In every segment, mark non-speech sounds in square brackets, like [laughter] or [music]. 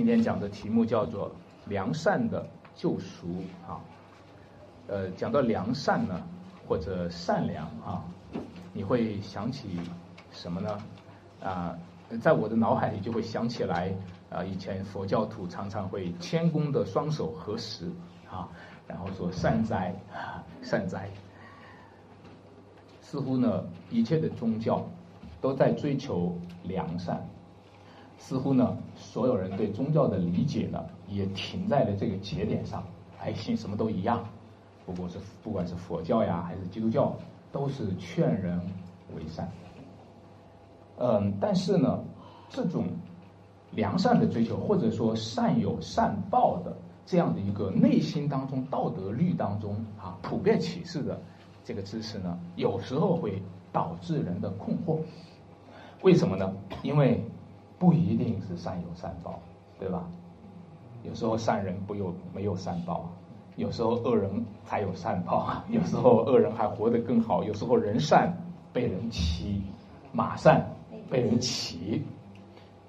今天讲的题目叫做“良善的救赎”啊。呃，讲到良善呢，或者善良啊，你会想起什么呢？啊，在我的脑海里就会想起来啊，以前佛教徒常常会谦恭的双手合十啊，然后说善哉善哉。似乎呢，一切的宗教都在追求良善。似乎呢，所有人对宗教的理解呢，也停在了这个节点上。哎，信什么都一样，不过是不管是佛教呀，还是基督教，都是劝人为善。嗯，但是呢，这种良善的追求，或者说善有善报的这样的一个内心当中道德律当中啊，普遍启示的这个知识呢，有时候会导致人的困惑。为什么呢？因为不一定是善有善报，对吧？有时候善人不有没有善报，有时候恶人才有善报，[laughs] 有时候恶人还活得更好，有时候人善被人欺，马善被人骑。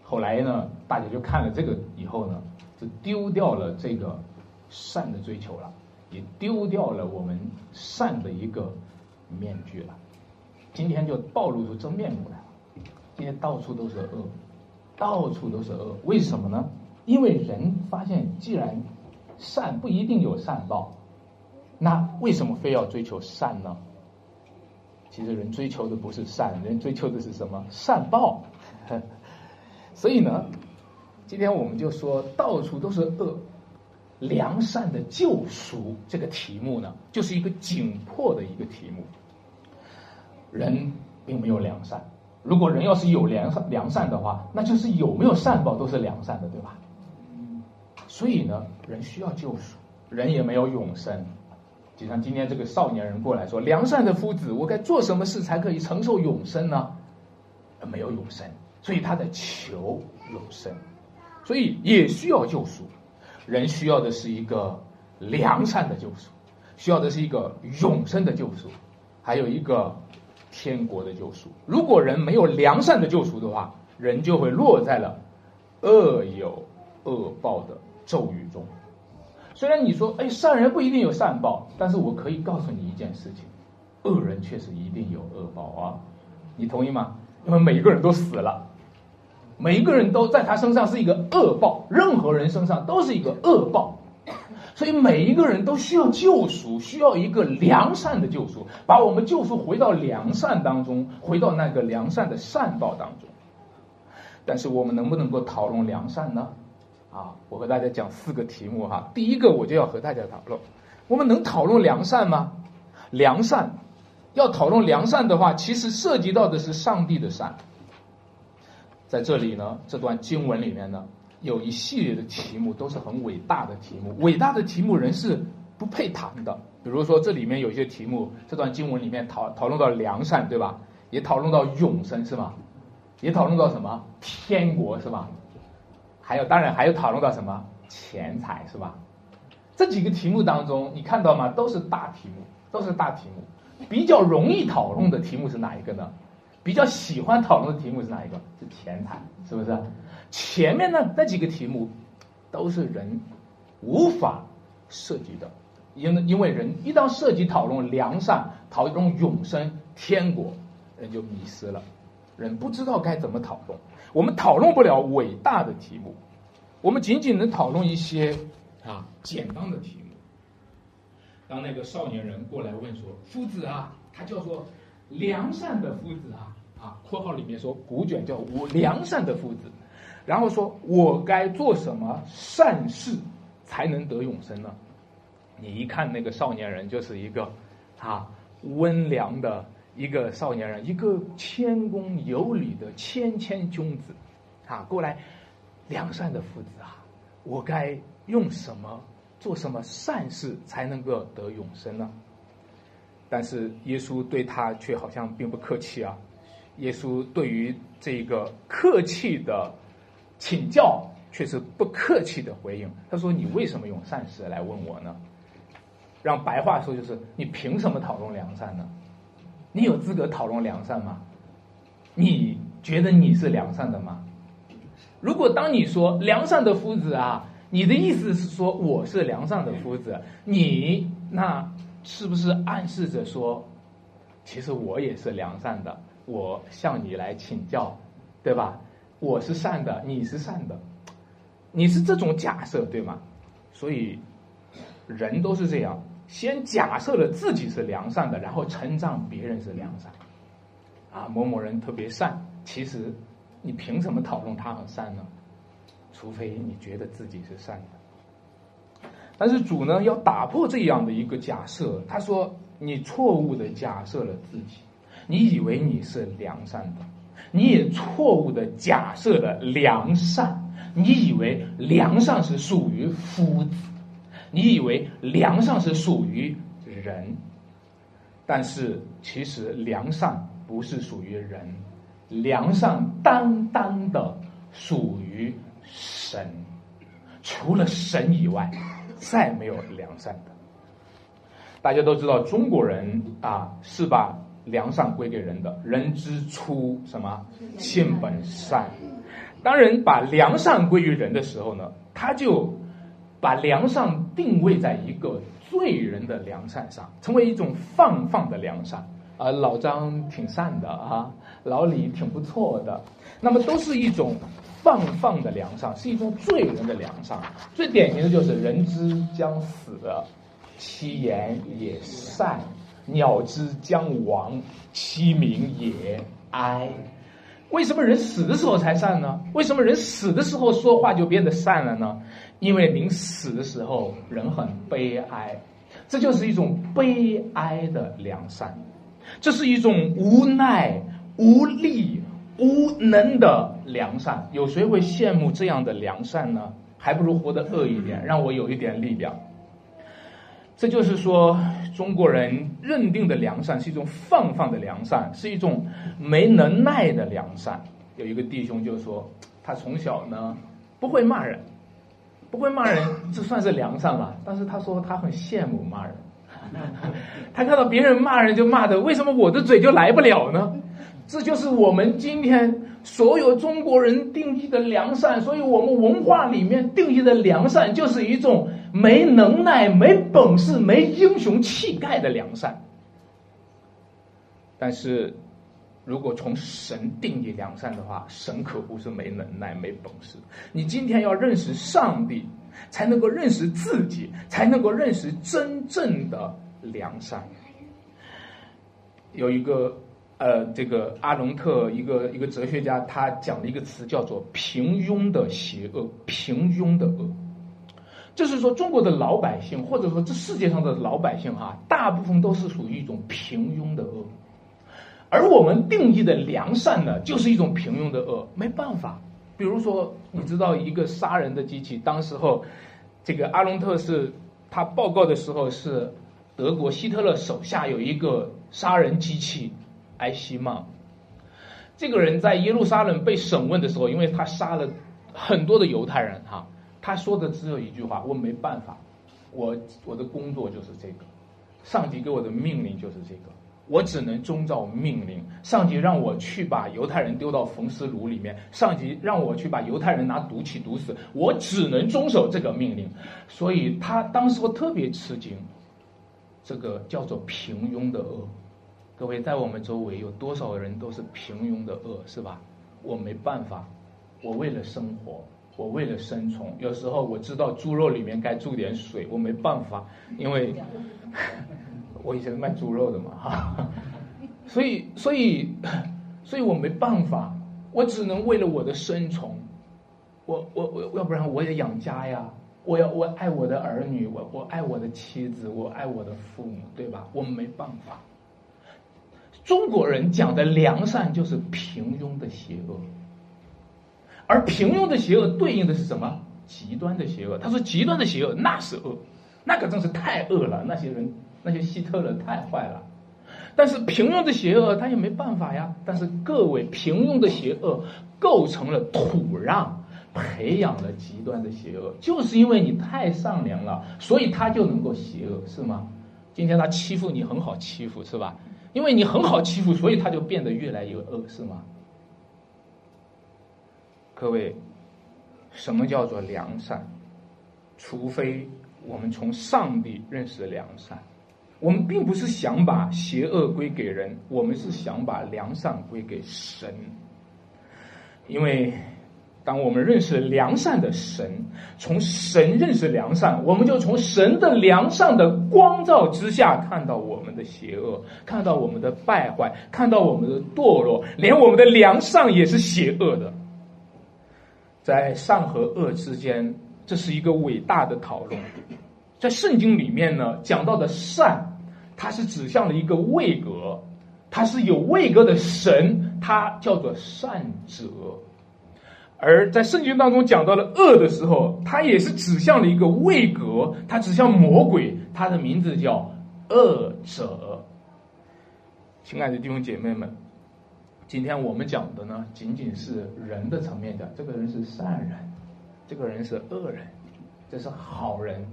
后来呢，大家就看了这个以后呢，就丢掉了这个善的追求了，也丢掉了我们善的一个面具了。今天就暴露出真面目来了，今天到处都是恶。到处都是恶，为什么呢？因为人发现，既然善不一定有善报，那为什么非要追求善呢？其实人追求的不是善，人追求的是什么？善报。[laughs] 所以呢，今天我们就说到处都是恶，良善的救赎这个题目呢，就是一个紧迫的一个题目。人并没有良善。如果人要是有良善良善的话，那就是有没有善报都是良善的，对吧？所以呢，人需要救赎，人也没有永生。就像今天这个少年人过来说：“良善的夫子，我该做什么事才可以承受永生呢？”没有永生，所以他在求永生，所以也需要救赎。人需要的是一个良善的救赎，需要的是一个永生的救赎，还有一个。天国的救赎，如果人没有良善的救赎的话，人就会落在了恶有恶报的咒语中。虽然你说，哎，善人不一定有善报，但是我可以告诉你一件事情，恶人确实一定有恶报啊！你同意吗？因为每一个人都死了，每一个人都在他身上是一个恶报，任何人身上都是一个恶报。所以每一个人都需要救赎，需要一个良善的救赎，把我们救赎回到良善当中，回到那个良善的善报当中。但是我们能不能够讨论良善呢？啊，我和大家讲四个题目哈。第一个我就要和大家讨论，我们能讨论良善吗？良善，要讨论良善的话，其实涉及到的是上帝的善。在这里呢，这段经文里面呢。有一系列的题目都是很伟大的题目，伟大的题目人是不配谈的。比如说这里面有些题目，这段经文里面讨讨论到良善，对吧？也讨论到永生，是吗？也讨论到什么天国，是吧？还有，当然还有讨论到什么钱财，是吧？这几个题目当中，你看到吗？都是大题目，都是大题目。比较容易讨论的题目是哪一个呢？比较喜欢讨论的题目是哪一个？是钱财，是不是？前面呢那几个题目，都是人无法涉及的，因因为人一旦涉及讨论良善、讨论永生、天国，人就迷失了，人不知道该怎么讨论。我们讨论不了伟大的题目，我们仅仅能讨论一些啊简单的题目。当那个少年人过来问说：“夫子啊，他叫做良善的夫子啊啊，括号里面说古卷叫我良善的夫子。”然后说：“我该做什么善事才能得永生呢？”你一看那个少年人，就是一个啊温良的一个少年人，一个谦恭有礼的谦谦君子，啊，过来良善的夫子啊，我该用什么做什么善事才能够得永生呢？但是耶稣对他却好像并不客气啊！耶稣对于这个客气的。请教却是不客气的回应。他说：“你为什么用善事来问我呢？让白话说就是：你凭什么讨论良善呢？你有资格讨论良善吗？你觉得你是良善的吗？如果当你说良善的夫子啊，你的意思是说我是良善的夫子，你那是不是暗示着说，其实我也是良善的，我向你来请教，对吧？我是善的，你是善的，你是这种假设对吗？所以人都是这样，先假设了自己是良善的，然后称赞别人是良善。啊，某某人特别善，其实。你凭什么讨论他很善呢？除非你觉得自己是善的。但是主呢，要打破这样的一个假设。他说：“你错误的假设了自己，你以为你是良善的，你也错误的假设了良善。你以为良善是属于夫子，你以为良善是属于人，但是其实良善不是属于人。”良善单单的属于神，除了神以外，再没有良善的。大家都知道，中国人啊是把良善归给人的，人之初什么性本善。当人把良善归于人的时候呢，他就把良善定位在一个罪人的良善上，成为一种放放的良善。啊，老张挺善的啊，老李挺不错的，那么都是一种放放的良善，是一种罪人的良善。最典型的就是“人之将死，其言也善；鸟之将亡，其鸣也哀。”为什么人死的时候才善呢？为什么人死的时候说话就变得善了呢？因为临死的时候人很悲哀，这就是一种悲哀的良善。这是一种无奈、无力、无能的良善。有谁会羡慕这样的良善呢？还不如活得恶一点，让我有一点力量。这就是说，中国人认定的良善是一种放放的良善，是一种没能耐的良善。有一个弟兄就说，他从小呢不会骂人，不会骂人，这算是良善吧？但是他说他很羡慕骂人。[laughs] 他看到别人骂人就骂的，为什么我的嘴就来不了呢？这就是我们今天所有中国人定义的良善。所以我们文化里面定义的良善，就是一种没能耐、没本事、没英雄气概的良善。但是，如果从神定义良善的话，神可不是没能耐、没本事。你今天要认识上帝。才能够认识自己，才能够认识真正的良善。有一个呃，这个阿隆特一个一个哲学家，他讲了一个词叫做“平庸的邪恶”，平庸的恶，就是说中国的老百姓，或者说这世界上的老百姓哈，大部分都是属于一种平庸的恶，而我们定义的良善呢，就是一种平庸的恶，没办法。比如说，你知道一个杀人的机器，当时候，这个阿隆特是他报告的时候是德国希特勒手下有一个杀人机器埃希曼，这个人在耶路撒冷被审问的时候，因为他杀了很多的犹太人哈，他说的只有一句话：我没办法，我我的工作就是这个，上级给我的命令就是这个。我只能遵照命令。上级让我去把犹太人丢到焚尸炉里面，上级让我去把犹太人拿毒气毒死，我只能遵守这个命令。所以他当时特别吃惊，这个叫做平庸的恶。各位在我们周围有多少人都是平庸的恶，是吧？我没办法，我为了生活，我为了生存，有时候我知道猪肉里面该注点水，我没办法，因为。[laughs] 我以前是卖猪肉的嘛，哈，[laughs] 所以，所以，所以我没办法，我只能为了我的生存，我，我，我，要不然我也养家呀，我要，我爱我的儿女，我，我爱我的妻子，我爱我的父母，对吧？我没办法。中国人讲的良善就是平庸的邪恶，而平庸的邪恶对应的是什么？极端的邪恶。他说极端的邪恶那是恶，那可真是太恶了，那些人。那些希特勒太坏了，但是平庸的邪恶他也没办法呀。但是各位，平庸的邪恶构成了土壤，培养了极端的邪恶。就是因为你太善良了，所以他就能够邪恶，是吗？今天他欺负你很好欺负，是吧？因为你很好欺负，[laughs] 所以他就变得越来越恶，是吗？各位，什么叫做良善？除非我们从上帝认识良善，我们并不是想把邪恶归给人，我们是想把良善归给神，因为。当我们认识良善的神，从神认识良善，我们就从神的良善的光照之下看到我们的邪恶，看到我们的败坏，看到我们的堕落，连我们的良善也是邪恶的。在善和恶之间，这是一个伟大的讨论。在圣经里面呢，讲到的善，它是指向了一个位格，它是有位格的神，它叫做善者。而在圣经当中讲到了恶的时候，它也是指向了一个位格，它指向魔鬼，它的名字叫恶者。亲爱的弟兄姐妹们，今天我们讲的呢，仅仅是人的层面讲，这个人是善人，这个人是恶人，这是好人，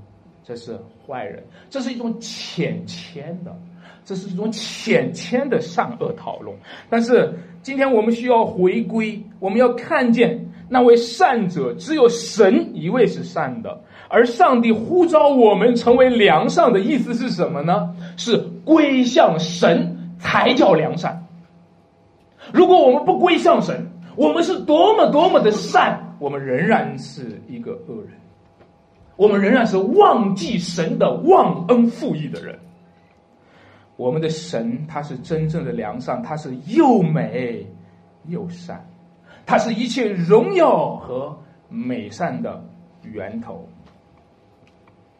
这是坏人，这是一种浅浅的。这是一种浅浅的善恶讨论，但是今天我们需要回归，我们要看见那位善者，只有神一位是善的，而上帝呼召我们成为良善的意思是什么呢？是归向神才叫良善。如果我们不归向神，我们是多么多么的善，我们仍然是一个恶人，我们仍然是忘记神的忘恩负义的人。我们的神，他是真正的良善，他是又美又善，它是一切荣耀和美善的源头。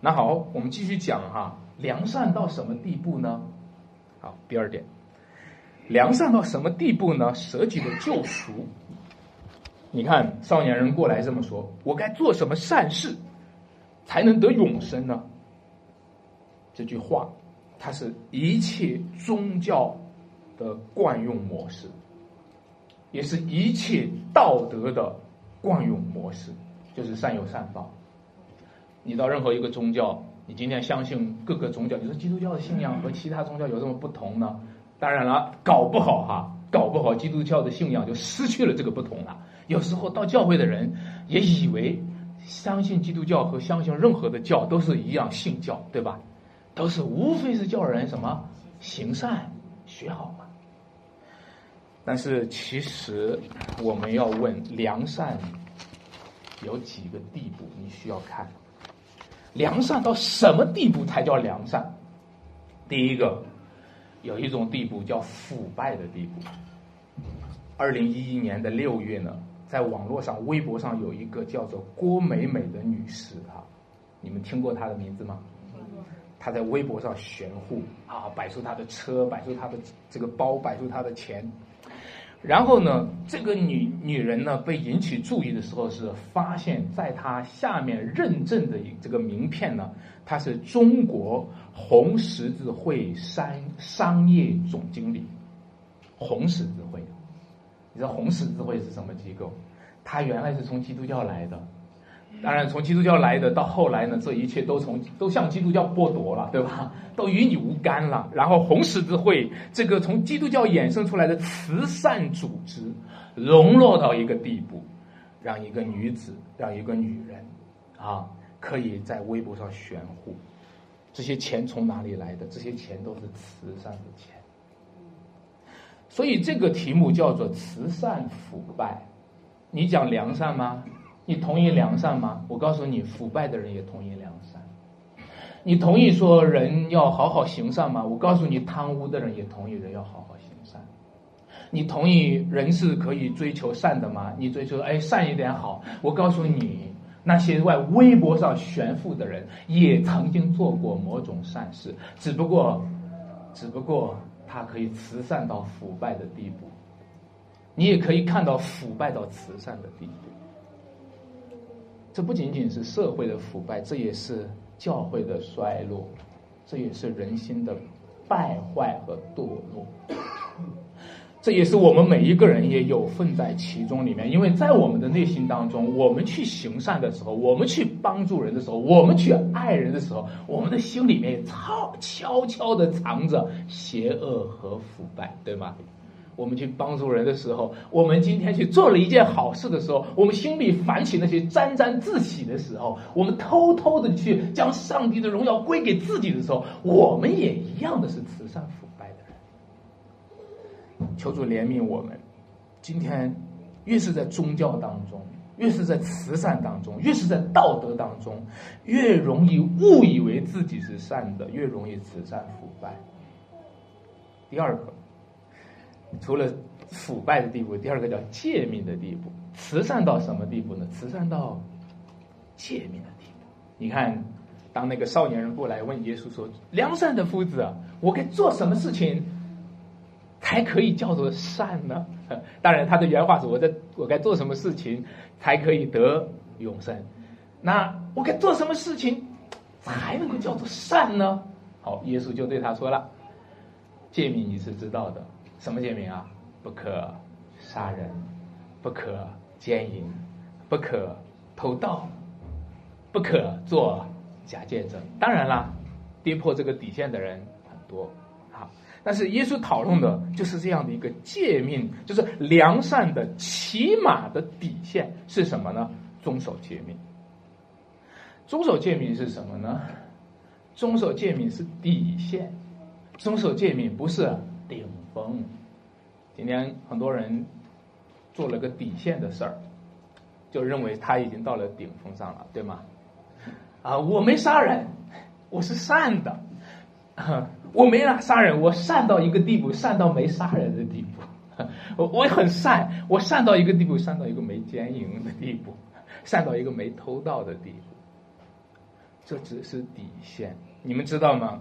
那好，我们继续讲哈，良善到什么地步呢？好，第二点，良善到什么地步呢？舍己的救赎。你看，少年人过来这么说：“我该做什么善事，才能得永生呢？”这句话。它是一切宗教的惯用模式，也是一切道德的惯用模式，就是善有善报。你到任何一个宗教，你今天相信各个宗教，你说基督教的信仰和其他宗教有什么不同呢？当然了，搞不好哈，搞不好基督教的信仰就失去了这个不同了。有时候到教会的人也以为相信基督教和相信任何的教都是一样信教，对吧？都是无非是叫人什么行善学好嘛。但是其实我们要问良善有几个地步？你需要看良善到什么地步才叫良善？第一个有一种地步叫腐败的地步。二零一一年的六月呢，在网络上微博上有一个叫做郭美美的女士啊，你们听过她的名字吗？她在微博上炫富啊，摆出她的车，摆出她的这个包，摆出她的钱。然后呢，这个女女人呢被引起注意的时候，是发现在她下面认证的这个名片呢，她是中国红十字会商商业总经理。红十字会，你知道红十字会是什么机构？它原来是从基督教来的。当然，从基督教来的，到后来呢，这一切都从都向基督教剥夺了，对吧？[laughs] 都与你无干了。然后红十字会这个从基督教衍生出来的慈善组织，沦落到一个地步，让一个女子，让一个女人，啊，可以在微博上炫富。这些钱从哪里来的？这些钱都是慈善的钱。所以这个题目叫做慈善腐败。你讲良善吗？你同意良善吗？我告诉你，腐败的人也同意良善。你同意说人要好好行善吗？我告诉你，贪污的人也同意人要好好行善。你同意人是可以追求善的吗？你追求哎善一点好。我告诉你，那些在微博上炫富的人也曾经做过某种善事，只不过，只不过他可以慈善到腐败的地步。你也可以看到腐败到慈善的地步。这不仅仅是社会的腐败，这也是教会的衰落，这也是人心的败坏和堕落，这也是我们每一个人也有份在其中里面。因为在我们的内心当中，我们去行善的时候，我们去帮助人的时候，我们去爱人的时候，我们的心里面也悄悄悄的藏着邪恶和腐败，对吗？我们去帮助人的时候，我们今天去做了一件好事的时候，我们心里泛起那些沾沾自喜的时候，我们偷偷的去将上帝的荣耀归给自己的时候，我们也一样的是慈善腐败的人。求主怜悯我们，今天越是在宗教当中。越是在慈善当中，越是在道德当中，越容易误以为自己是善的，越容易慈善腐败。第二个，除了腐败的地步，第二个叫借命的地步。慈善到什么地步呢？慈善到借命的地步。你看，当那个少年人过来问耶稣说：“良善的夫子，我该做什么事情？”才可以叫做善呢？[laughs] 当然，他的原话是：“我在我该做什么事情才可以得永生？那我该做什么事情才能够叫做善呢？”好，耶稣就对他说了：“诫命你是知道的，什么诫命啊？不可杀人，不可奸淫，不可偷盗，不可做假见证。当然啦，跌破这个底线的人很多。”好但是耶稣讨论的就是这样的一个诫命，就是良善的起码的底线是什么呢？遵守诫命。遵守诫命是什么呢？遵守诫命是底线，遵守诫命不是顶峰。今天很多人做了个底线的事儿，就认为他已经到了顶峰上了，对吗？啊，我没杀人，我是善的。[laughs] 我没杀杀人，我善到一个地步，善到没杀人的地步。[laughs] 我我很善，我善到一个地步，善到一个没奸淫的地步，[laughs] 善到一个没偷盗的地步。这只是底线，你们知道吗？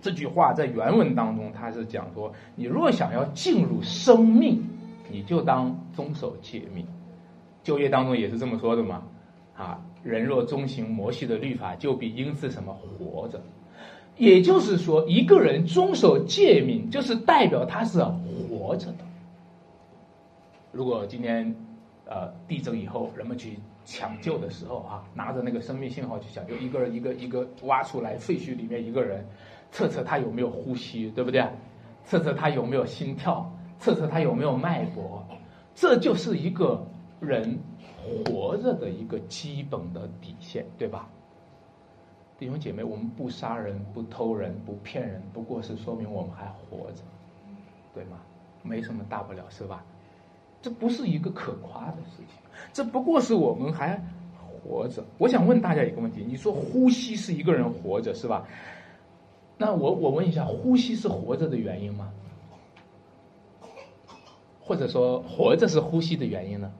这句话在原文当中，他是讲说：你若想要进入生命，你就当遵守诫命。就业当中也是这么说的嘛？啊，人若遵行摩西的律法，就必因此什么活着。也就是说，一个人遵守诫命，就是代表他是活着的。如果今天，呃，地震以后，人们去抢救的时候啊，拿着那个生命信号去抢救，一个人一个一个挖出来废墟里面一个人，测测他有没有呼吸，对不对？测测他有没有心跳，测测他有没有脉搏，这就是一个人活着的一个基本的底线，对吧？弟兄姐妹，我们不杀人、不偷人、不骗人，不过是说明我们还活着，对吗？没什么大不了，是吧？这不是一个可夸的事情，这不过是我们还活着。我想问大家一个问题：你说呼吸是一个人活着，是吧？那我我问一下，呼吸是活着的原因吗？或者说，活着是呼吸的原因呢？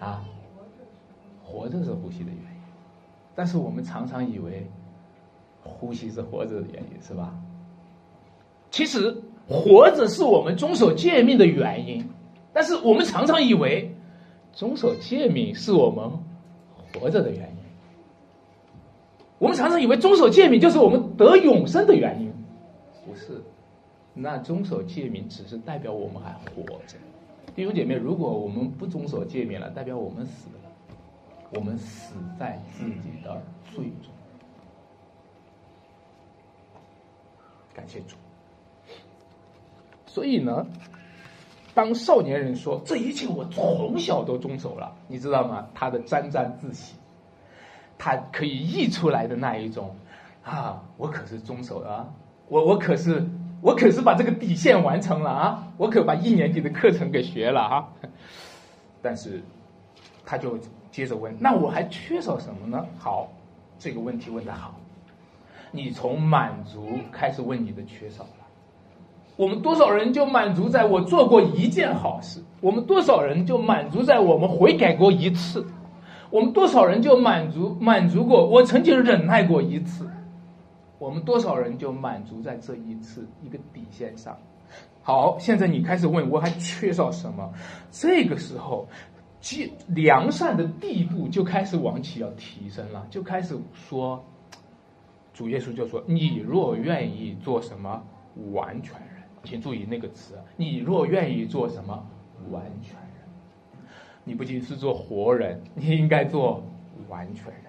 啊，活着是呼吸的原因。但是我们常常以为，呼吸是活着的原因，是吧？其实活着是我们遵守诫命的原因，但是我们常常以为，遵守诫命是我们活着的原因。我们常常以为遵守诫命就是我们得永生的原因，不是？那遵守诫命只是代表我们还活着。弟兄姐妹，如果我们不遵守诫命了，代表我们死了。我们死在自己的罪中，感谢主。所以呢，当少年人说这一切我从小都遵守了，你知道吗？他的沾沾自喜，他可以溢出来的那一种啊，我可是遵守了，我我可是我可是把这个底线完成了啊，我可把一年级的课程给学了哈。但是他就。接着问，那我还缺少什么呢？好，这个问题问得好。你从满足开始问你的缺少了。我们多少人就满足在我做过一件好事？我们多少人就满足在我们悔改过一次？我们多少人就满足满足过我曾经忍耐过一次？我们多少人就满足在这一次一个底线上？好，现在你开始问我还缺少什么？这个时候。即良善的地步就开始往起要提升了，就开始说，主耶稣就说：“你若愿意做什么完全人，请注意那个词，你若愿意做什么完全人，你不仅是做活人，[laughs] 你应该做完全人。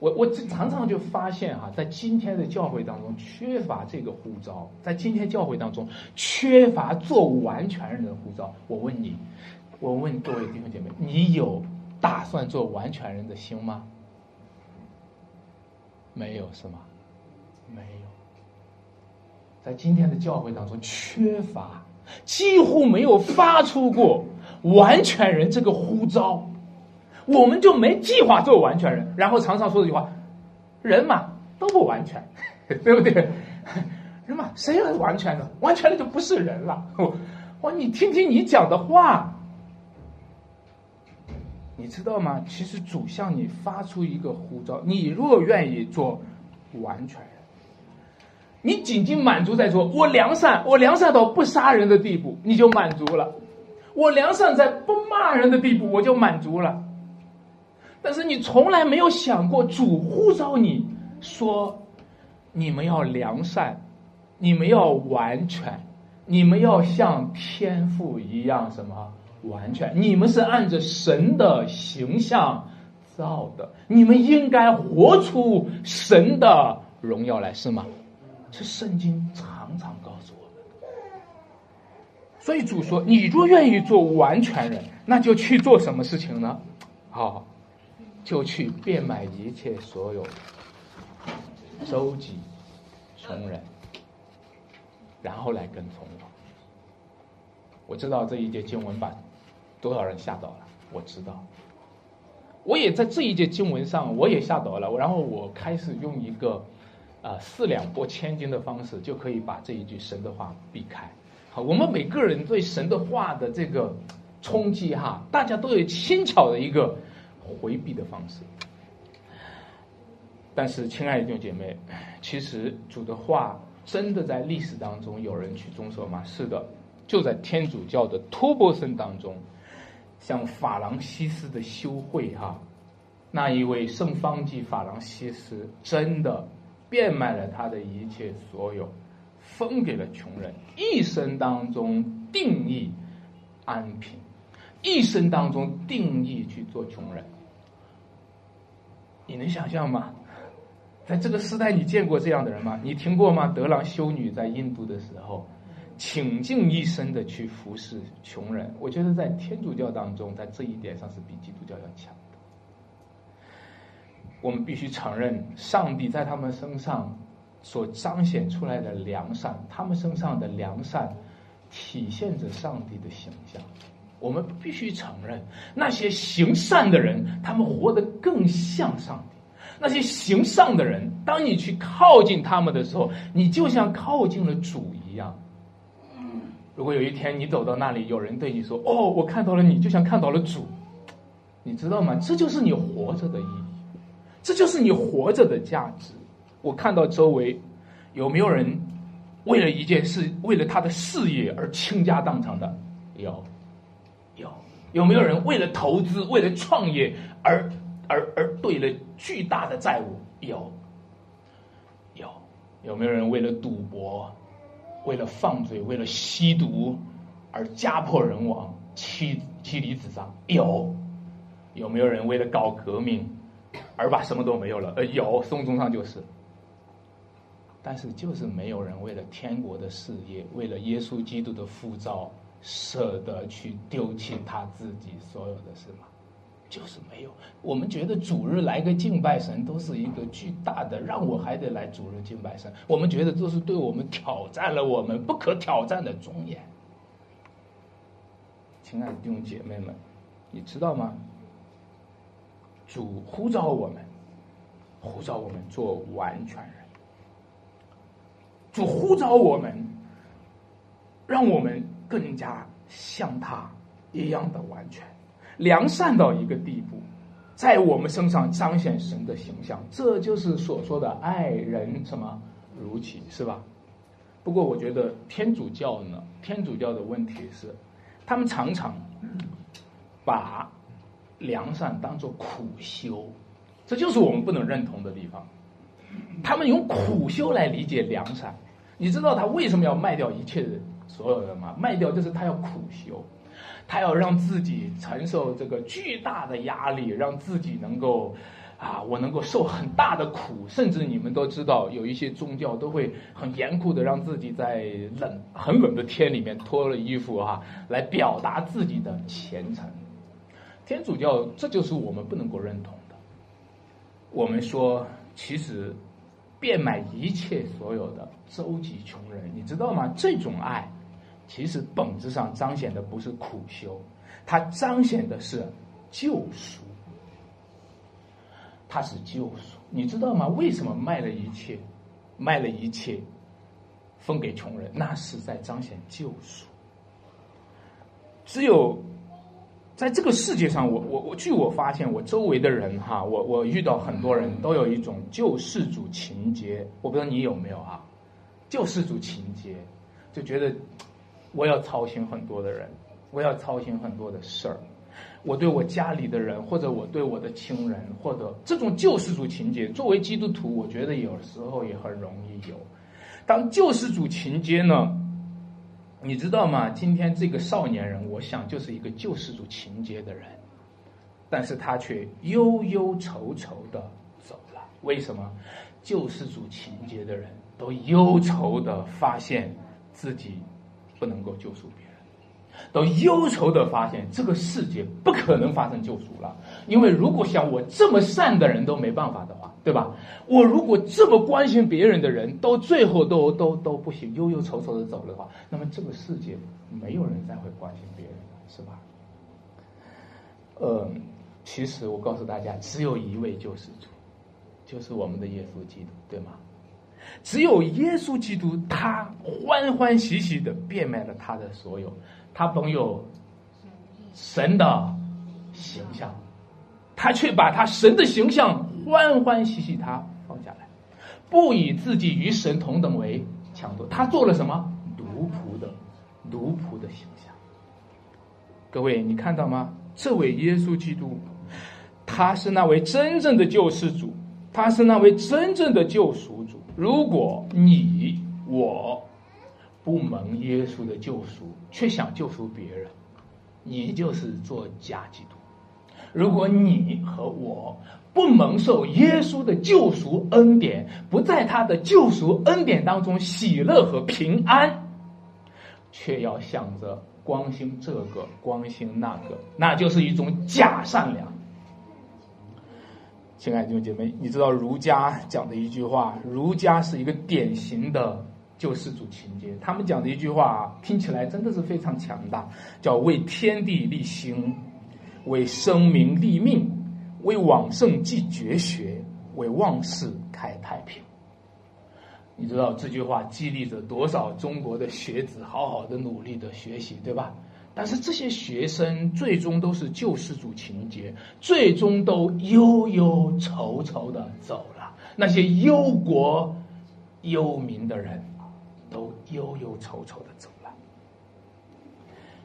我我常常就发现哈，在今天的教会当中缺乏这个呼召，在今天教会当中缺乏做完全人的呼召。我问你，我问各位弟兄姐妹，你有打算做完全人的心吗？没有是吗？没有。在今天的教会当中缺乏，几乎没有发出过完全人这个呼召。我们就没计划做完全人，然后常常说这句话：人嘛都不完全，[laughs] 对不对？人嘛谁是完全的？完全的就不是人了。我你听听你讲的话，你知道吗？其实主向你发出一个呼召：你若愿意做完全人，你仅仅满足在说“我良善，我良善到不杀人的地步”，你就满足了；我良善在不骂人的地步，我就满足了。但是你从来没有想过，主呼召你说：“你们要良善，你们要完全，你们要像天父一样什么完全？你们是按着神的形象造的，你们应该活出神的荣耀来，是吗？”这圣经常常告诉我。所以主说：“你若愿意做完全人，那就去做什么事情呢？”好。就去变卖一切所有，收集穷人，然后来跟从我。我知道这一节经文把多少人吓到了，我知道。我也在这一节经文上，我也吓到了。然后我开始用一个啊四两拨千斤的方式，就可以把这一句神的话避开。我们每个人对神的话的这个冲击哈，大家都有轻巧的一个。回避的方式，但是，亲爱的弟兄姐妹，其实主的话真的在历史当中有人去遵守吗？是的，就在天主教的托波森当中，像法郎西斯的修会哈，那一位圣方济法郎西斯真的变卖了他的一切所有，分给了穷人，一生当中定义安贫，一生当中定义去做穷人。你能想象吗？在这个时代，你见过这样的人吗？你听过吗？德朗修女在印度的时候，倾尽一生的去服侍穷人。我觉得在天主教当中，在这一点上是比基督教要强的。我们必须承认，上帝在他们身上所彰显出来的良善，他们身上的良善体现着上帝的形象。我们必须承认，那些行善的人，他们活得更像上帝；那些行善的人，当你去靠近他们的时候，你就像靠近了主一样。如果有一天你走到那里，有人对你说：“哦，我看到了你，就像看到了主。”你知道吗？这就是你活着的意义，这就是你活着的价值。我看到周围有没有人为了一件事，为了他的事业而倾家荡产的？有。有有没有人为了投资、为了创业而而而兑了巨大的债务？有有有没有人为了赌博、为了放罪、为了吸毒而家破人亡、妻妻离子散？有有没有人为了搞革命而把什么都没有了？呃，有，宋中上就是。但是就是没有人为了天国的事业，为了耶稣基督的护照。舍得去丢弃他自己所有的事吗？就是没有。我们觉得主日来个敬拜神都是一个巨大的，让我还得来主日敬拜神。我们觉得这是对我们挑战了我们不可挑战的尊严。亲爱的弟兄姐妹们，你知道吗？主呼召我们，呼召我们做完全人。主呼召我们，让我们。更加像他一样的完全良善到一个地步，在我们身上彰显神的形象，这就是所说的爱人什么如己，是吧？不过我觉得天主教呢，天主教的问题是，他们常常把良善当做苦修，这就是我们不能认同的地方。他们用苦修来理解良善，你知道他为什么要卖掉一切的？所有的吗，卖掉就是他要苦修，他要让自己承受这个巨大的压力，让自己能够啊，我能够受很大的苦，甚至你们都知道，有一些宗教都会很严酷的让自己在冷很冷的天里面脱了衣服啊，来表达自己的虔诚。天主教这就是我们不能够认同的。我们说，其实变卖一切所有的周济穷人，你知道吗？这种爱，其实本质上彰显的不是苦修，它彰显的是救赎。它是救赎，你知道吗？为什么卖了一切，卖了一切，分给穷人？那是在彰显救赎。只有在这个世界上，我我我，据我发现，我周围的人哈，我我遇到很多人都有一种救世主情节。我不知道你有没有啊？救世主情节，就觉得我要操心很多的人，我要操心很多的事儿。我对我家里的人，或者我对我的亲人，或者这种救世主情节，作为基督徒，我觉得有时候也很容易有。当救世主情节呢，你知道吗？今天这个少年人，我想就是一个救世主情节的人，但是他却忧忧愁愁的走了。为什么？救世主情节的人都忧愁的发现自己不能够救赎别人。都忧愁的发现，这个世界不可能发生救赎了。因为如果像我这么善的人都没办法的话，对吧？我如果这么关心别人的人都最后都都都不行，忧忧愁愁的走了的话，那么这个世界没有人再会关心别人了，是吧？嗯，其实我告诉大家，只有一位救世主，就是我们的耶稣基督，对吗？只有耶稣基督，他欢欢喜喜的变卖了他的所有。他本有神的形象，他却把他神的形象欢欢喜喜他放下来，不以自己与神同等为强夺。他做了什么？奴仆的奴仆的形象。各位，你看到吗？这位耶稣基督，他是那位真正的救世主，他是那位真正的救赎主。如果你我。不蒙耶稣的救赎，却想救赎别人，你就是做假基督。如果你和我不蒙受耶稣的救赎恩典，不在他的救赎恩典当中喜乐和平安，却要想着光心这个光心那个，那就是一种假善良。亲爱的弟兄姐妹，你知道儒家讲的一句话，儒家是一个典型的。救世主情节，他们讲的一句话听起来真的是非常强大，叫“为天地立心，为生民立命，为往圣继绝学，为万世开太平”。你知道这句话激励着多少中国的学子好好的努力的学习，对吧？但是这些学生最终都是救世主情节，最终都忧忧愁愁的走了。那些忧国忧民的人。忧忧愁愁的走了。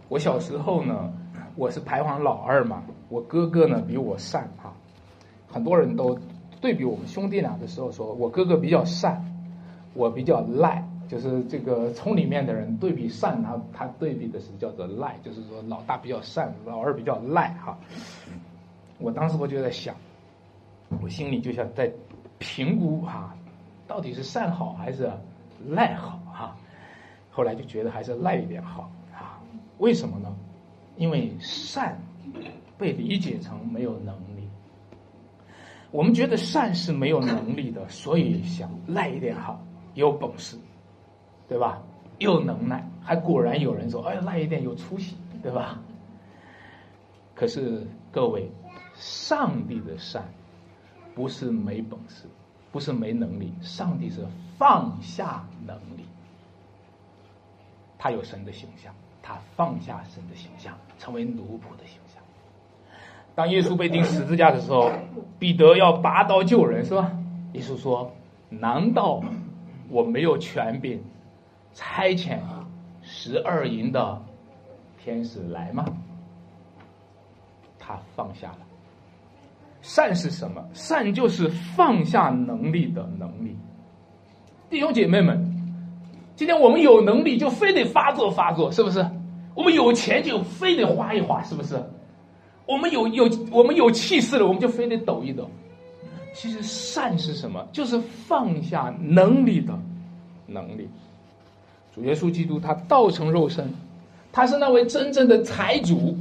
我小时候呢，我是排行老二嘛，我哥哥呢比我善哈。很多人都对比我们兄弟俩的时候，说我哥哥比较善，我比较赖。就是这个村里面的人对比善，他他对比的是叫做赖，就是说老大比较善，老二比较赖哈。我当时我就在想，我心里就想在评估哈，到底是善好还是赖好？哈，后来就觉得还是赖一点好啊？为什么呢？因为善被理解成没有能力，我们觉得善是没有能力的，所以想赖一点好，有本事，对吧？有能耐，还果然有人说：“哎，赖一点有出息，对吧？”可是各位，上帝的善不是没本事，不是没能力，上帝是放下能力。他有神的形象，他放下神的形象，成为奴仆的形象。当耶稣被钉十字架的时候，彼得要拔刀救人，是吧？耶稣说：“难道我没有权柄差遣十二营的天使来吗？”他放下了。善是什么？善就是放下能力的能力。弟兄姐妹们。今天我们有能力就非得发作发作，是不是？我们有钱就非得花一花，是不是？我们有有我们有气势了，我们就非得抖一抖。其实善是什么？就是放下能力的能力。主耶稣基督他道成肉身，他是那位真正的财主，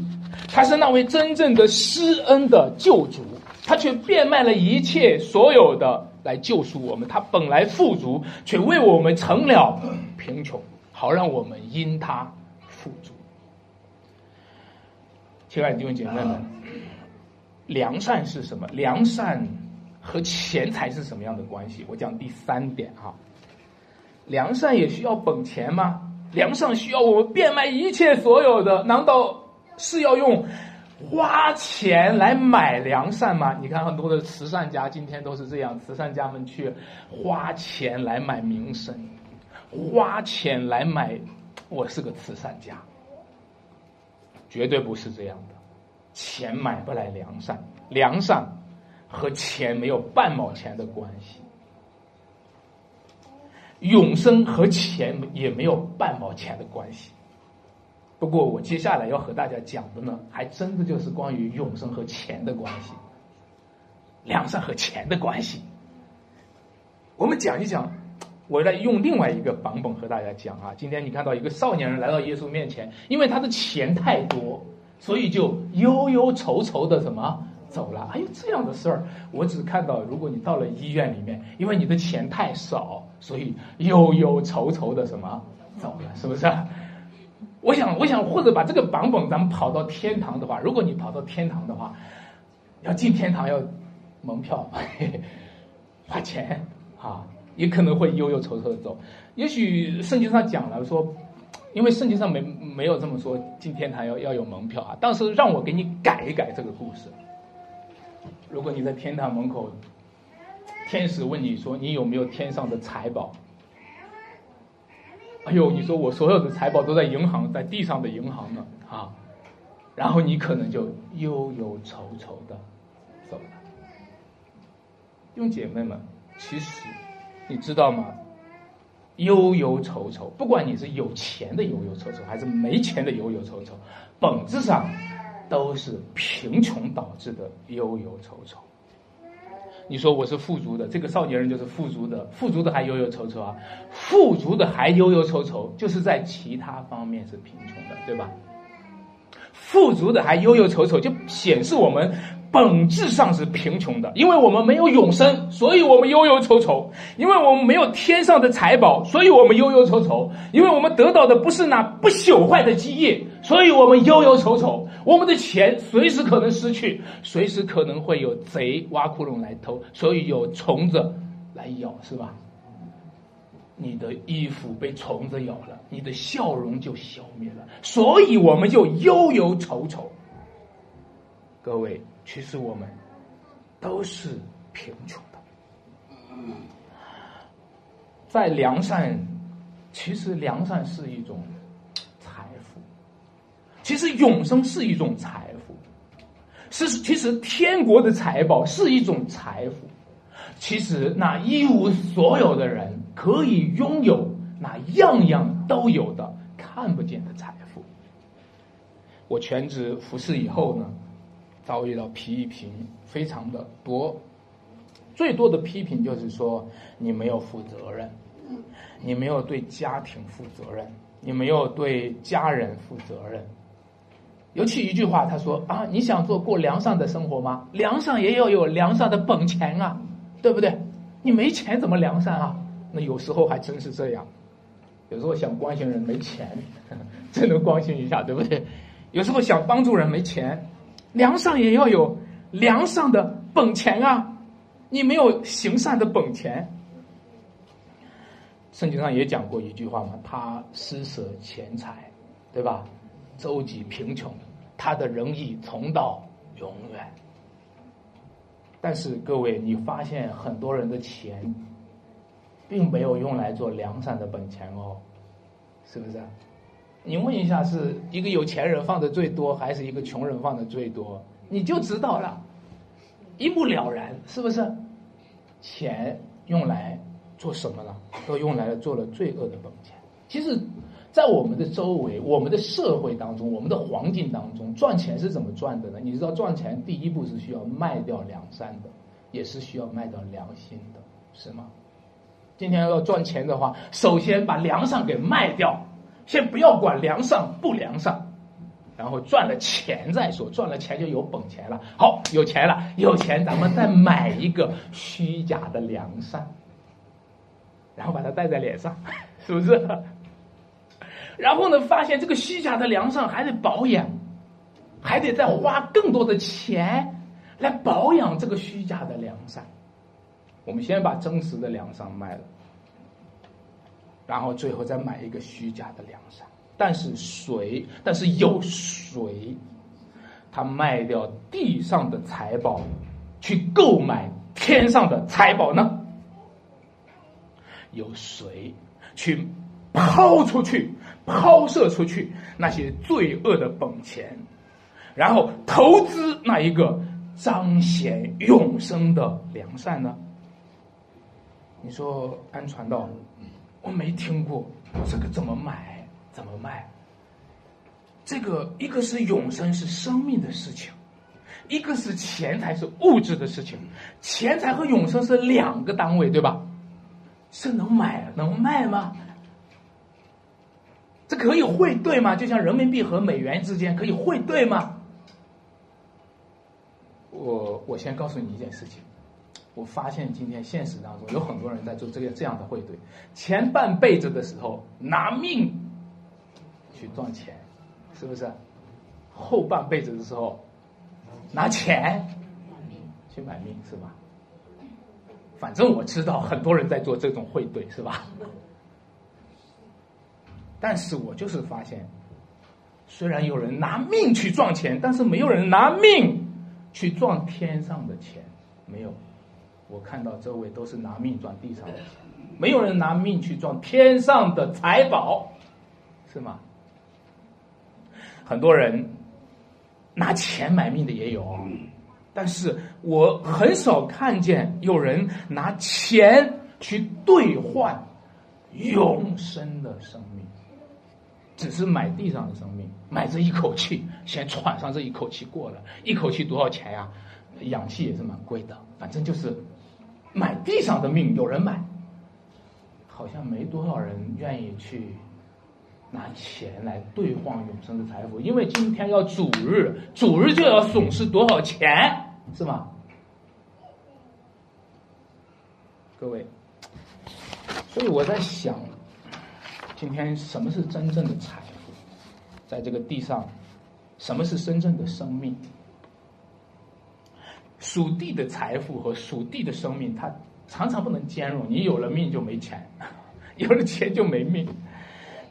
他是那位真正的施恩的救主，他却变卖了一切所有的来救赎我们。他本来富足，却为我们成了贫穷，好让我们因他富足。亲爱的弟兄姐妹们，良善是什么？良善和钱财是什么样的关系？我讲第三点哈。良善也需要本钱吗？良善需要我们变卖一切所有的？难道是要用花钱来买良善吗？你看很多的慈善家今天都是这样，慈善家们去花钱来买名声，花钱来买我是个慈善家。绝对不是这样的，钱买不来良善，良善和钱没有半毛钱的关系，永生和钱也没有半毛钱的关系。不过我接下来要和大家讲的呢，还真的就是关于永生和钱的关系，良善和钱的关系。我们讲一讲。我来用另外一个版本和大家讲啊，今天你看到一个少年人来到耶稣面前，因为他的钱太多，所以就忧忧愁愁的什么走了。还有这样的事儿，我只看到如果你到了医院里面，因为你的钱太少，所以忧忧愁愁的什么走了，是不是？我想，我想或者把这个版本咱们跑到天堂的话，如果你跑到天堂的话，要进天堂要门票，嘿 [laughs] 嘿花钱啊。也可能会忧忧愁愁的走，也许圣经上讲了说，因为圣经上没没有这么说进天堂要要有门票啊。但是让我给你改一改这个故事。如果你在天堂门口，天使问你说你有没有天上的财宝？哎呦，你说我所有的财宝都在银行，在地上的银行呢啊，然后你可能就忧忧愁愁的走了。用姐妹们，其实。你知道吗？忧忧愁愁，不管你是有钱的忧忧愁愁，还是没钱的忧忧愁愁，本质上都是贫穷导致的忧忧愁愁。你说我是富足的，这个少年人就是富足的，富足的还忧忧愁愁啊，富足的还忧忧愁愁，就是在其他方面是贫穷的，对吧？富足的还忧忧愁愁，就显示我们。本质上是贫穷的，因为我们没有永生，所以我们忧忧愁愁；因为我们没有天上的财宝，所以我们忧忧愁愁；因为我们得到的不是那不朽坏的基业，所以我们忧忧愁愁。我们的钱随时可能失去，随时可能会有贼挖窟窿来偷，所以有虫子来咬，是吧？你的衣服被虫子咬了，你的笑容就消灭了，所以我们就忧忧愁愁。各位。其实我们都是贫穷的，在良善，其实良善是一种财富，其实永生是一种财富，是其实天国的财宝是一种财富，其实那一无所有的人可以拥有那样样都有的看不见的财富。我全职服侍以后呢？遭遇到批评非常的多，最多的批评就是说你没有负责任，你没有对家庭负责任，你没有对家人负责任。尤其一句话，他说啊，你想做过良善的生活吗？良善也要有良善的本钱啊，对不对？你没钱怎么良善啊？那有时候还真是这样，有时候想关心人没钱，[laughs] 真能关心一下，对不对？有时候想帮助人没钱。良善也要有良善的本钱啊！你没有行善的本钱，圣经上也讲过一句话嘛，他施舍钱财，对吧？周济贫穷，他的仁义从到永远。但是各位，你发现很多人的钱，并没有用来做良善的本钱哦，是不是？你问一下，是一个有钱人放的最多，还是一个穷人放的最多？你就知道了，一目了然，是不是？钱用来做什么了？都用来了做了罪恶的本钱。其实，在我们的周围、我们的社会当中、我们的环境当中，赚钱是怎么赚的呢？你知道，赚钱第一步是需要卖掉良善的，也是需要卖掉良心的，是吗？今天要赚钱的话，首先把良善给卖掉，先不要管良善不良善，然后赚了钱再说，赚了钱就有本钱了。好，有钱了，有钱咱们再买一个虚假的良善，然后把它戴在脸上，[laughs] 是不是？然后呢，发现这个虚假的良善还得保养，还得再花更多的钱来保养这个虚假的良善。我们先把真实的良善卖了，然后最后再买一个虚假的良善。但是谁？但是有谁？他卖掉地上的财宝，去购买天上的财宝呢？有谁去抛出去、抛射出去那些罪恶的本钱，然后投资那一个彰显永生的良善呢？你说安传道，我没听过这个怎么买，怎么卖？这个一个是永生是生命的事情，一个是钱财是物质的事情，钱财和永生是两个单位，对吧？是能买能卖吗？这可以汇兑吗？就像人民币和美元之间可以汇兑吗？我我先告诉你一件事情。我发现今天现实当中有很多人在做这个这样的汇兑，前半辈子的时候拿命去赚钱，是不是？后半辈子的时候拿钱去买命，是吧？反正我知道很多人在做这种汇兑，是吧？但是我就是发现，虽然有人拿命去赚钱，但是没有人拿命去赚天上的钱，没有。我看到周围都是拿命赚地上的钱，没有人拿命去赚天上的财宝，是吗？很多人拿钱买命的也有，但是我很少看见有人拿钱去兑换永生的生命，只是买地上的生命，买这一口气，先喘上这一口气过了，一口气多少钱呀？氧气也是蛮贵的，反正就是。买地上的命有人买，好像没多少人愿意去拿钱来兑换永生的财富，因为今天要主日，主日就要损失多少钱，是吗？各位，所以我在想，今天什么是真正的财富？在这个地上，什么是真正的生命？属地的财富和属地的生命，它常常不能兼容。你有了命就没钱，[laughs] 有了钱就没命。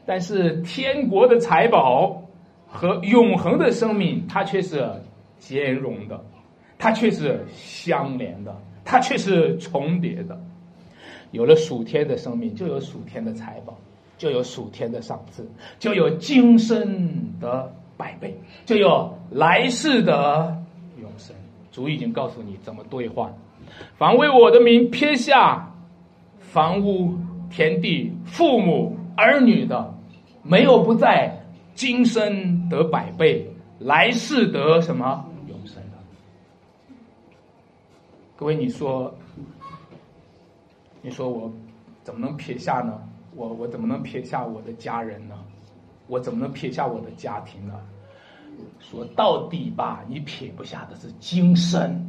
但是天国的财宝和永恒的生命，它却是兼容的，它却是相连的，它却是重叠的。有了属天的生命，就有属天的财宝，就有属天的赏赐，就有今生的百倍，就有来世的。主已经告诉你怎么兑换，凡为我的名撇下房屋、田地、父母、儿女的，没有不在今生得百倍，来世得什么永生。各位，你说，你说我怎么能撇下呢？我我怎么能撇下我的家人呢？我怎么能撇下我的家庭呢？说到底吧，你撇不下的是今生。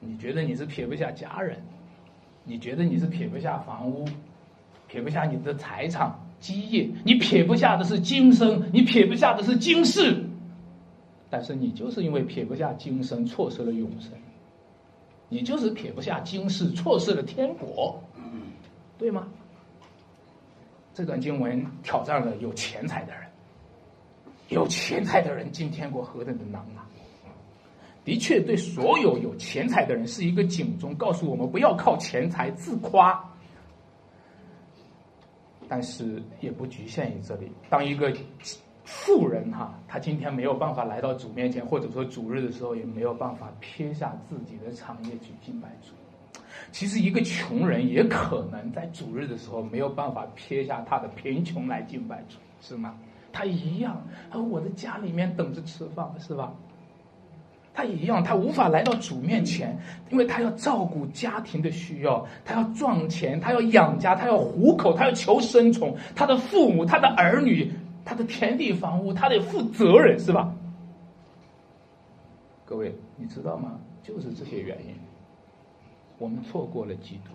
你觉得你是撇不下家人，你觉得你是撇不下房屋，撇不下你的财产基业，你撇不下的是今生，你撇不下的是今世。但是你就是因为撇不下今生，错失了永生；你就是撇不下今世，错失了天国，对吗？这段经文挑战了有钱财的人。有钱财的人进天国何等的难啊！的确，对所有有钱财的人是一个警钟，告诉我们不要靠钱财自夸。但是也不局限于这里。当一个富人哈，他今天没有办法来到主面前，或者说主日的时候，也没有办法撇下自己的产业去敬拜主。其实，一个穷人也可能在主日的时候没有办法撇下他的贫穷来敬拜主，是吗？他一样，他我的家里面等着吃饭，是吧？他一样，他无法来到主面前，因为他要照顾家庭的需要，他要赚钱，他要养家，他要糊口，他要求生存，他的父母、他的儿女、他的田地房屋，他得负责任，是吧？各位，你知道吗？就是这些原因，我们错过了基督。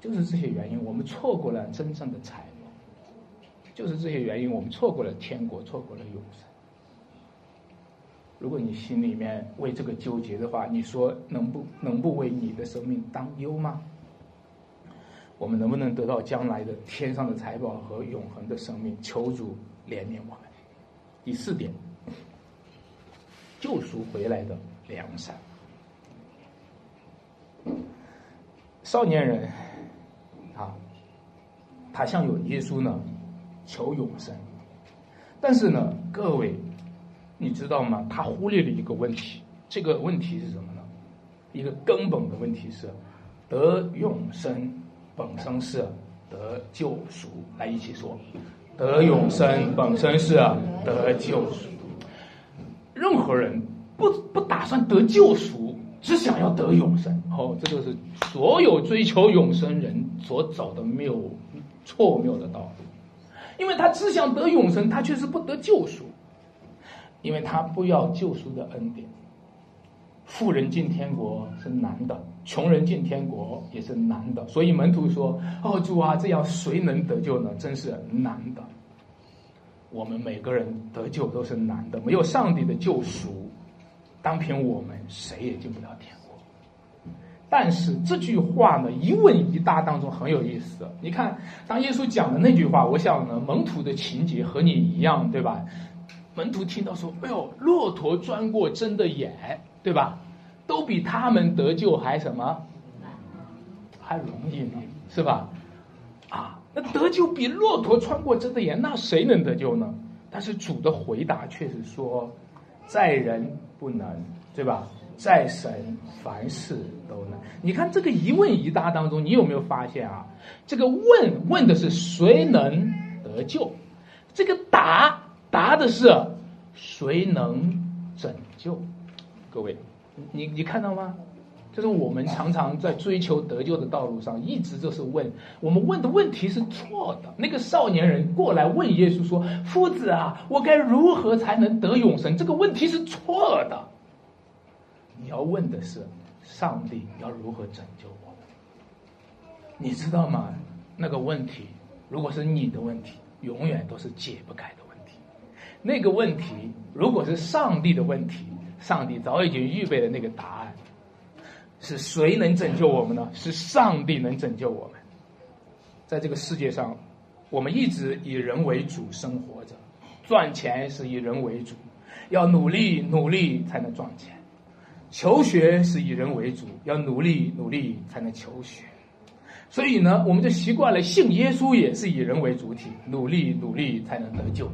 就是这些原因，我们错过了真正的财。就是这些原因，我们错过了天国，错过了永生。如果你心里面为这个纠结的话，你说能不能不为你的生命担忧吗？我们能不能得到将来的天上的财宝和永恒的生命？求主怜悯我们。第四点，救赎回来的良善。少年人啊，他向有耶稣呢求永生，但是呢，各位。你知道吗？他忽略了一个问题，这个问题是什么呢？一个根本的问题是，得永生本身是得救赎。来一起说，得永生本身是得救赎。任何人不不打算得救赎，只想要得永生。哦，这就是所有追求永生人所走的谬错误谬的道路，因为他只想得永生，他却是不得救赎。因为他不要救赎的恩典，富人进天国是难的，穷人进天国也是难的。所以门徒说：“哦，主啊，这样谁能得救呢？真是难的。我们每个人得救都是难的，没有上帝的救赎，单凭我们谁也进不了天。但是这句话呢，一问一答当中很有意思。你看，当耶稣讲的那句话，我想呢，门徒的情节和你一样，对吧？”门徒听到说：“哎呦，骆驼钻过针的眼，对吧？都比他们得救还什么？还容易呢，是吧？啊，那得救比骆驼穿过针的眼，那谁能得救呢？但是主的回答却是说：在人不能，对吧？在神凡事都能。你看这个一问一答当中，你有没有发现啊？这个问问的是谁能得救，这个答。”答的是谁能拯救？各位，你你看到吗？就是我们常常在追求得救的道路上，一直就是问我们问的问题是错的。那个少年人过来问耶稣说：“夫子啊，我该如何才能得永生？”这个问题是错的。你要问的是上帝要如何拯救我们？你知道吗？那个问题如果是你的问题，永远都是解不开的问题。那个问题，如果是上帝的问题，上帝早已经预备了那个答案。是谁能拯救我们呢？是上帝能拯救我们。在这个世界上，我们一直以人为主生活着，赚钱是以人为主，要努力努力才能赚钱；求学是以人为主，要努力努力才能求学。所以呢，我们就习惯了信耶稣也是以人为主体，努力努力才能得救。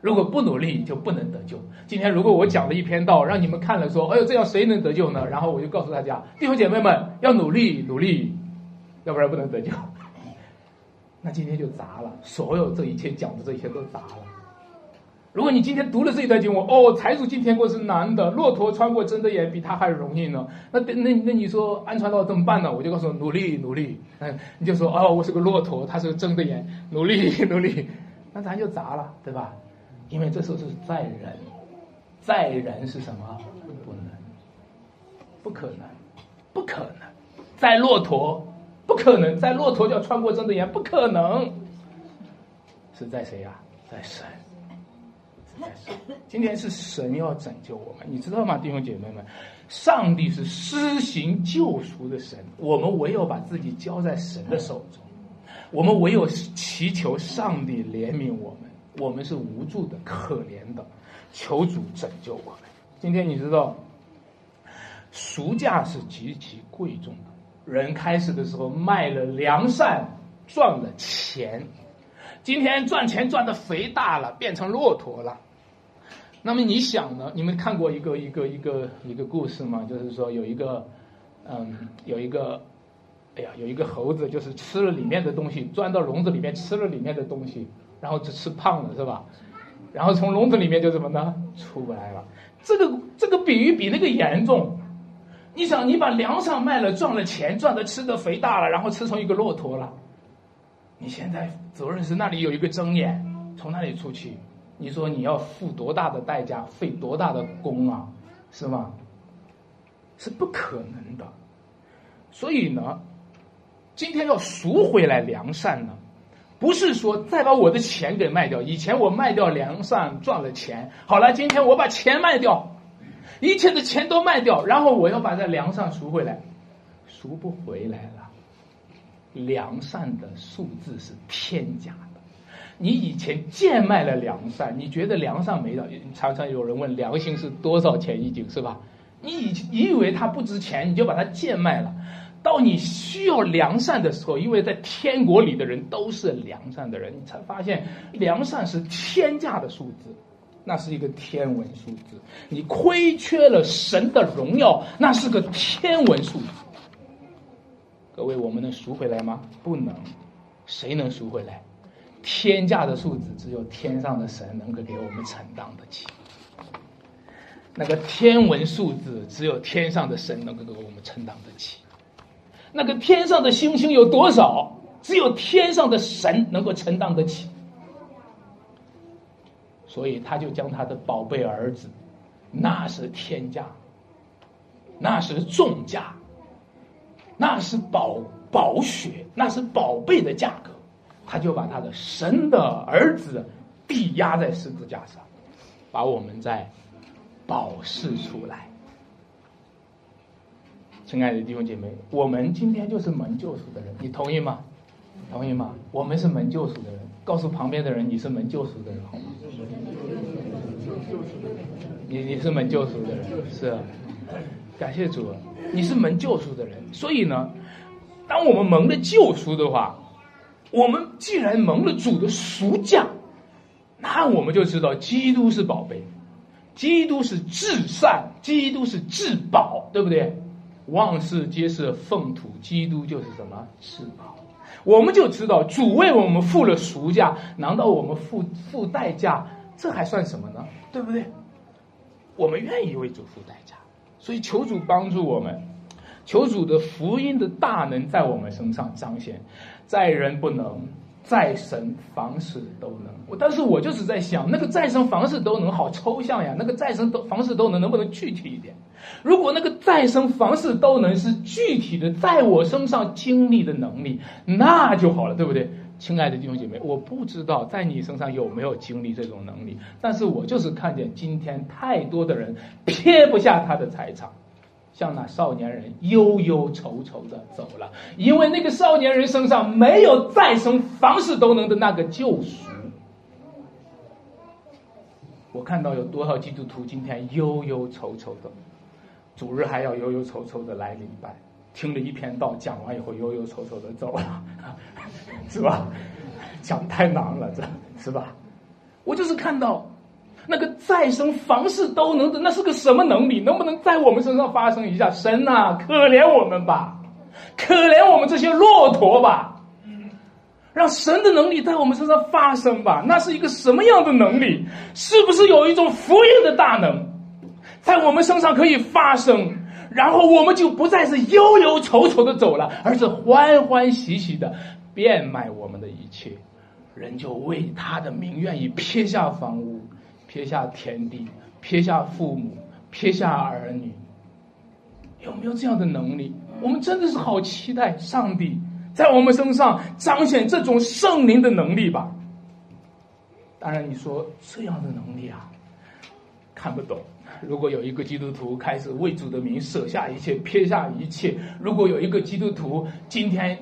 如果不努力就不能得救。今天如果我讲了一篇道，让你们看了说：“哎呦，这样谁能得救呢？”然后我就告诉大家：“弟兄姐妹们，要努力努力，要不然不能得救。[laughs] ”那今天就砸了，所有这一切讲的这一切都砸了。如果你今天读了这一段经文，哦，财主进天国是难的，骆驼穿过针的眼比他还容易呢。那那那你说安传道怎么办呢？我就告诉努力努力。嗯，你就说哦，我是个骆驼，他是个针的眼，努力 [laughs] 努力，那咱就砸了，对吧？因为这时候是在人，在人是什么？不能，不可能，不可能，在骆驼，不可能，在骆驼就要穿过针的眼，不可能。是在谁呀？在神。[coughs] 今天是神要拯救我们，你知道吗，弟兄姐妹们？上帝是施行救赎的神，我们唯有把自己交在神的手中，我们唯有祈求上帝怜悯我们。我们是无助的、可怜的，求主拯救我们。今天你知道，赎价是极其贵重的。人开始的时候卖了良善，赚了钱。今天赚钱赚的肥大了，变成骆驼了。那么你想呢？你们看过一个一个一个一个故事吗？就是说有一个，嗯，有一个，哎呀，有一个猴子，就是吃了里面的东西，钻到笼子里面吃了里面的东西。然后就吃胖了是吧？然后从笼子里面就怎么呢？出不来了。这个这个比喻比那个严重。你想，你把粮食卖了，赚了钱，赚的吃的肥大了，然后吃成一个骆驼了。你现在责任是那里有一个睁眼，从那里出去，你说你要付多大的代价，费多大的功啊，是吗？是不可能的。所以呢，今天要赎回来良善呢，不是说再把我的钱给卖掉。以前我卖掉良善赚了钱，好了，今天我把钱卖掉。一切的钱都卖掉，然后我要把这良善赎回来，赎不回来了。良善的数字是天价的，你以前贱卖了良善，你觉得良善没了？常常有人问良心是多少钱一斤，是吧？你以你以为它不值钱，你就把它贱卖了。到你需要良善的时候，因为在天国里的人都是良善的人，你才发现良善是天价的数字。那是一个天文数字，你亏缺了神的荣耀，那是个天文数字。各位，我们能赎回来吗？不能。谁能赎回来？天价的数字，只有天上的神能够给我们承担得起。那个天文数字，只有天上的神能够给我们承担得起。那个天上的星星有多少？只有天上的神能够承担得起。所以他就将他的宝贝儿子，那是天价，那是重价，那是宝宝血，那是宝贝的价格，他就把他的神的儿子抵押在十字架上，把我们在保释出来。亲爱的弟兄姐妹，我们今天就是蒙救赎的人，你同意吗？同意吗？我们是蒙救赎的人，告诉旁边的人你是蒙救赎的人，好吗？你你是门救赎的人，是，感谢主，你是门救赎的人。所以呢，当我们蒙了救赎的话，我们既然蒙了主的赎价，那我们就知道基督是宝贝，基督是至善，基督是至宝，对不对？万事皆是粪土，基督就是什么至宝。我们就知道主为我们付了赎价，难道我们付付代价？这还算什么呢？对不对？我们愿意为主付代价，所以求主帮助我们，求主的福音的大能在我们身上彰显，在人不能。在神房事都能，我但是我就是在想，那个再生房事都能好抽象呀，那个再生都房事都能能不能具体一点？如果那个再生房事都能是具体的，在我身上经历的能力，那就好了，对不对？亲爱的弟兄姐妹，我不知道在你身上有没有经历这种能力，但是我就是看见今天太多的人撇不下他的财产。像那少年人忧忧愁愁的走了，因为那个少年人身上没有再生房事都能的那个救赎。我看到有多少基督徒今天忧忧愁愁的，主日还要忧忧愁愁的来礼拜，听了一篇道讲完以后忧忧愁愁的走了，[laughs] 是吧？讲太难了，这是吧？我就是看到。那个再生房事都能的，那是个什么能力？能不能在我们身上发生一下？神呐，可怜我们吧，可怜我们这些骆驼吧，让神的能力在我们身上发生吧。那是一个什么样的能力？是不是有一种福音的大能，在我们身上可以发生？然后我们就不再是忧忧愁愁的走了，而是欢欢喜喜的变卖我们的一切，人就为他的名愿意撇下房屋。撇下天地，撇下父母，撇下儿女，有没有这样的能力？我们真的是好期待上帝在我们身上彰显这种圣灵的能力吧。当然，你说这样的能力啊，看不懂。如果有一个基督徒开始为主的名舍下一切，撇下一切；如果有一个基督徒今天。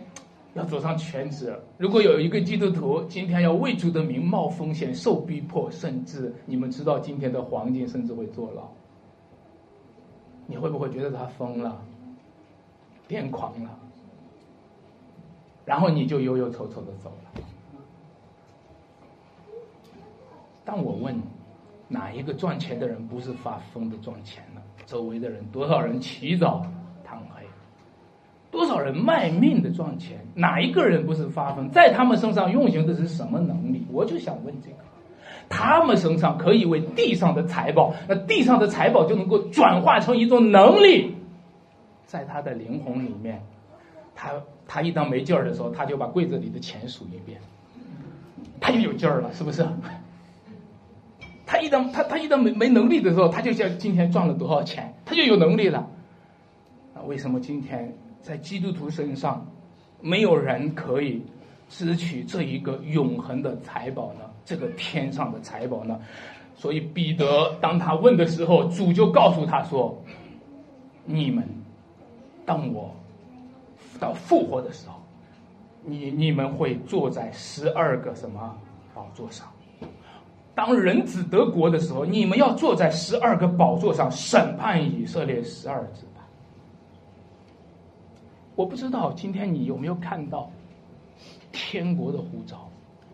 要走上全职。如果有一个基督徒今天要为主的名冒风险、受逼迫，甚至你们知道今天的黄金甚至会坐牢，你会不会觉得他疯了、癫狂了？然后你就忧忧愁愁的走了。但我问，哪一个赚钱的人不是发疯的赚钱呢？周围的人多少人起早？多少人卖命的赚钱？哪一个人不是发疯？在他们身上运行的是什么能力？我就想问这个。他们身上可以为地上的财宝，那地上的财宝就能够转化成一种能力，在他的灵魂里面，他他一当没劲儿的时候，他就把柜子里的钱数一遍，他就有劲儿了，是不是？他一当他他一当没没能力的时候，他就想今天赚了多少钱，他就有能力了。那为什么今天在基督徒身上，没有人可以？支取这一个永恒的财宝呢？这个天上的财宝呢？所以彼得当他问的时候，主就告诉他说：“你们当我到复活的时候，你你们会坐在十二个什么宝座上？当人子得国的时候，你们要坐在十二个宝座上审判以色列十二支。我不知道今天你有没有看到？”天国的呼召，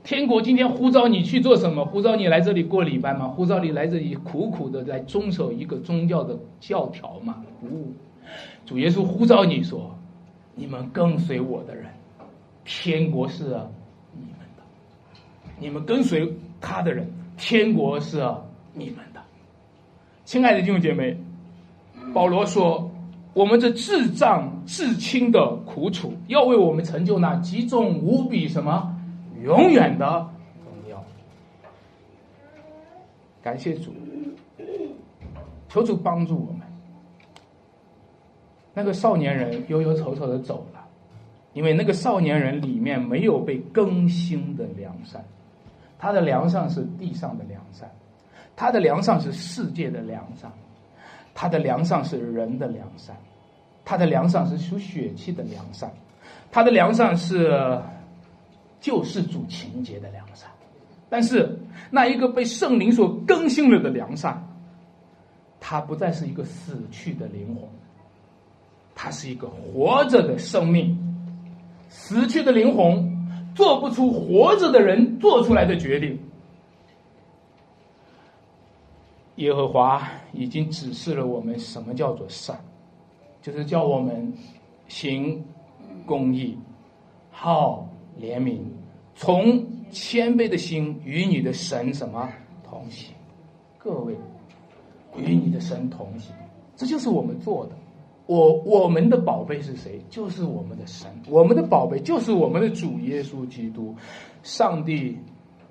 天国今天呼召你去做什么？呼召你来这里过礼拜吗？呼召你来这里苦苦的来遵守一个宗教的教条吗？不，主耶稣呼召你说：“你们跟随我的人，天国是你们的；你们跟随他的人，天国是你们的。”亲爱的弟兄姐妹，保罗说。我们这至障至轻的苦楚，要为我们成就那极重无比什么永远的荣耀。感谢主，求主帮助我们。那个少年人忧忧愁愁的走了，因为那个少年人里面没有被更新的良善，他的良善是地上的良善，他的良善是世界的良善。他的良善是人的良善，他的良善是属血气的良善，他的良善是救世主情节的良善。但是那一个被圣灵所更新了的良善，他不再是一个死去的灵魂，他是一个活着的生命。死去的灵魂做不出活着的人做出来的决定。耶和华已经指示了我们什么叫做善，就是叫我们行公义、好怜悯，从谦卑的心与你的神什么同行。各位，与你的神同行，这就是我们做的。我我们的宝贝是谁？就是我们的神。我们的宝贝就是我们的主耶稣基督。上帝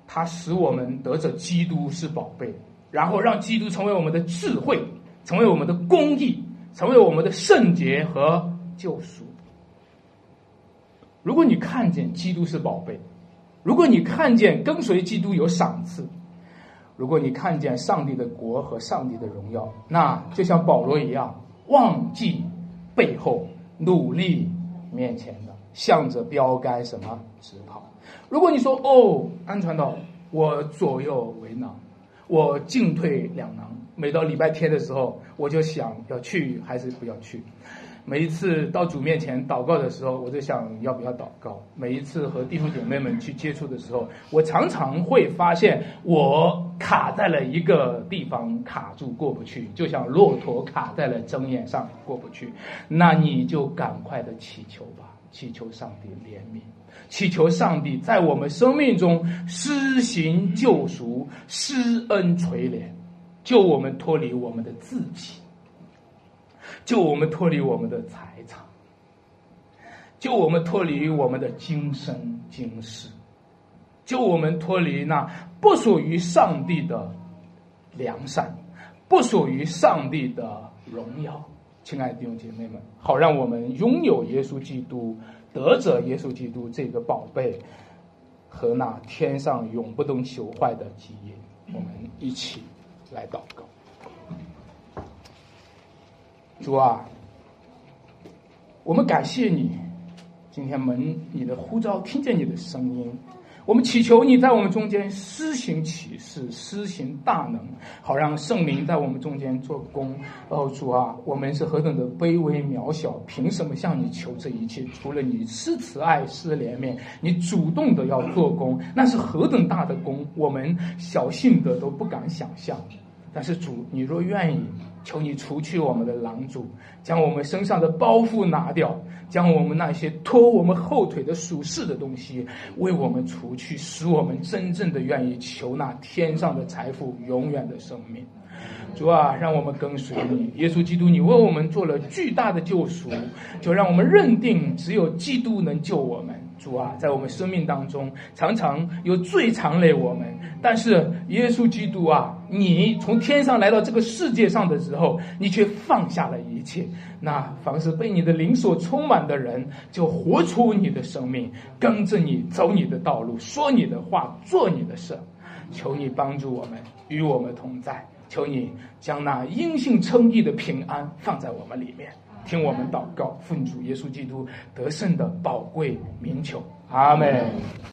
他使我们得着基督是宝贝。然后让基督成为我们的智慧，成为我们的公义，成为我们的圣洁和救赎。如果你看见基督是宝贝，如果你看见跟随基督有赏赐，如果你看见上帝的国和上帝的荣耀，那就像保罗一样，忘记背后，努力面前的，向着标杆什么直跑。如果你说哦，安传道，我左右为难。我进退两难，每到礼拜天的时候，我就想要去还是不要去。每一次到主面前祷告的时候，我就想要不要祷告。每一次和弟兄姐妹们去接触的时候，我常常会发现我卡在了一个地方，卡住过不去，就像骆驼卡在了针眼上过不去。那你就赶快的祈求吧，祈求上帝怜悯。祈求上帝在我们生命中施行救赎、施恩垂怜，救我们脱离我们的自己，救我们脱离我们的财产，救我们脱离我们的今生今世，救我们脱离那不属于上帝的良善，不属于上帝的荣耀。亲爱的弟兄姐妹们，好让我们拥有耶稣基督。得者耶稣基督这个宝贝和那天上永不能朽坏的基因，我们一起来祷告。主啊，我们感谢你，今天门你的呼召，听见你的声音。我们祈求你在我们中间施行启示，施行大能，好让圣灵在我们中间做工。哦，主啊，我们是何等的卑微渺小，凭什么向你求这一切？除了你施慈爱、施怜悯，你主动的要做工，那是何等大的功，我们小信的都不敢想象。但是主，你若愿意。求你除去我们的狼主，将我们身上的包袱拿掉，将我们那些拖我们后腿的属世的东西为我们除去，使我们真正的愿意求那天上的财富，永远的生命。主啊，让我们跟随你，耶稣基督，你为我们做了巨大的救赎，就让我们认定只有基督能救我们。主啊，在我们生命当中，常常有罪缠累我们，但是耶稣基督啊，你从天上来到这个世界上的时候，你却放下了一切。那凡是被你的灵所充满的人，就活出你的生命，跟着你走你的道路，说你的话，做你的事。求你帮助我们，与我们同在。求你将那因信称义的平安放在我们里面。听我们祷告，奉主耶稣基督得胜的宝贵名求，阿门。